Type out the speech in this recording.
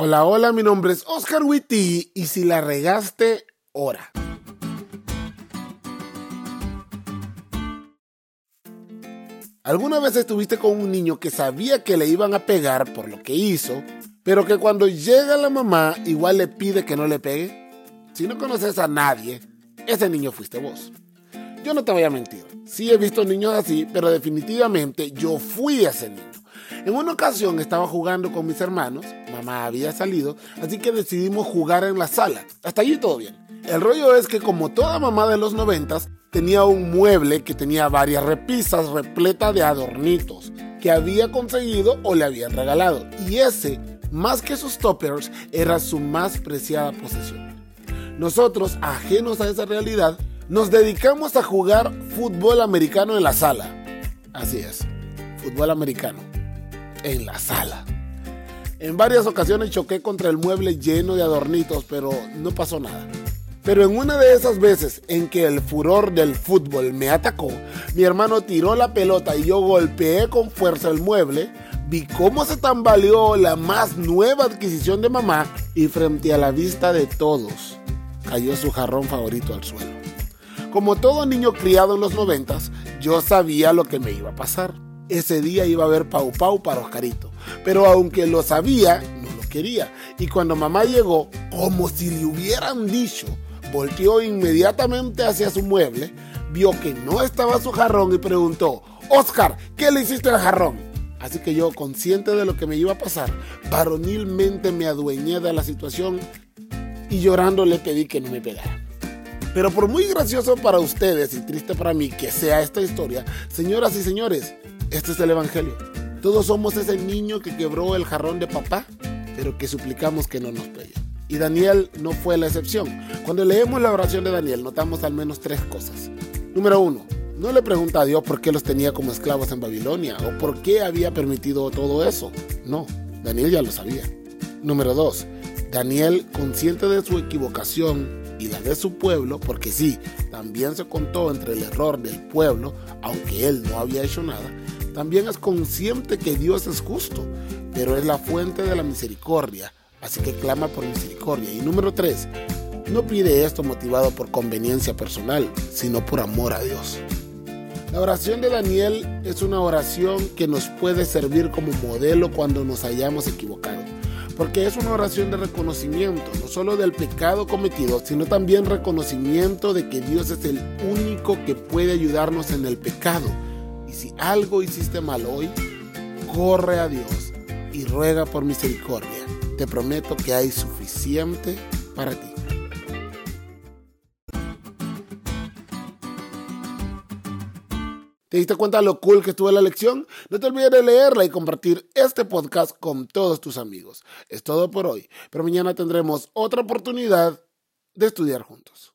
Hola, hola, mi nombre es Oscar Witty y si la regaste, ora. ¿Alguna vez estuviste con un niño que sabía que le iban a pegar por lo que hizo, pero que cuando llega la mamá igual le pide que no le pegue? Si no conoces a nadie, ese niño fuiste vos. Yo no te voy a mentir, sí he visto niños así, pero definitivamente yo fui ese niño. En una ocasión estaba jugando con mis hermanos, mamá había salido, así que decidimos jugar en la sala. Hasta allí todo bien. El rollo es que como toda mamá de los noventas, tenía un mueble que tenía varias repisas repleta de adornitos que había conseguido o le habían regalado. Y ese, más que sus toppers, era su más preciada posesión. Nosotros, ajenos a esa realidad, nos dedicamos a jugar fútbol americano en la sala. Así es, fútbol americano en la sala. En varias ocasiones choqué contra el mueble lleno de adornitos, pero no pasó nada. Pero en una de esas veces en que el furor del fútbol me atacó, mi hermano tiró la pelota y yo golpeé con fuerza el mueble, vi cómo se tambaleó la más nueva adquisición de mamá y frente a la vista de todos cayó su jarrón favorito al suelo. Como todo niño criado en los noventas, yo sabía lo que me iba a pasar ese día iba a haber Pau Pau para Oscarito. Pero aunque lo sabía, no lo quería. Y cuando mamá llegó, como si le hubieran dicho, volteó inmediatamente hacia su mueble, vio que no estaba su jarrón y preguntó, Oscar, ¿qué le hiciste al jarrón? Así que yo, consciente de lo que me iba a pasar, varonilmente me adueñé de la situación y llorando le pedí que no me pegara. Pero por muy gracioso para ustedes y triste para mí que sea esta historia, señoras y señores, este es el Evangelio. Todos somos ese niño que quebró el jarrón de papá, pero que suplicamos que no nos pegue. Y Daniel no fue la excepción. Cuando leemos la oración de Daniel, notamos al menos tres cosas. Número uno, no le pregunta a Dios por qué los tenía como esclavos en Babilonia o por qué había permitido todo eso. No, Daniel ya lo sabía. Número dos, Daniel, consciente de su equivocación y la de su pueblo, porque sí, también se contó entre el error del pueblo, aunque él no había hecho nada, también es consciente que Dios es justo, pero es la fuente de la misericordia, así que clama por misericordia. Y número tres, no pide esto motivado por conveniencia personal, sino por amor a Dios. La oración de Daniel es una oración que nos puede servir como modelo cuando nos hayamos equivocado, porque es una oración de reconocimiento, no solo del pecado cometido, sino también reconocimiento de que Dios es el único que puede ayudarnos en el pecado y si algo hiciste mal hoy, corre a Dios y ruega por misericordia. Te prometo que hay suficiente para ti. ¿Te diste cuenta lo cool que estuvo la lección? No te olvides de leerla y compartir este podcast con todos tus amigos. Es todo por hoy, pero mañana tendremos otra oportunidad de estudiar juntos.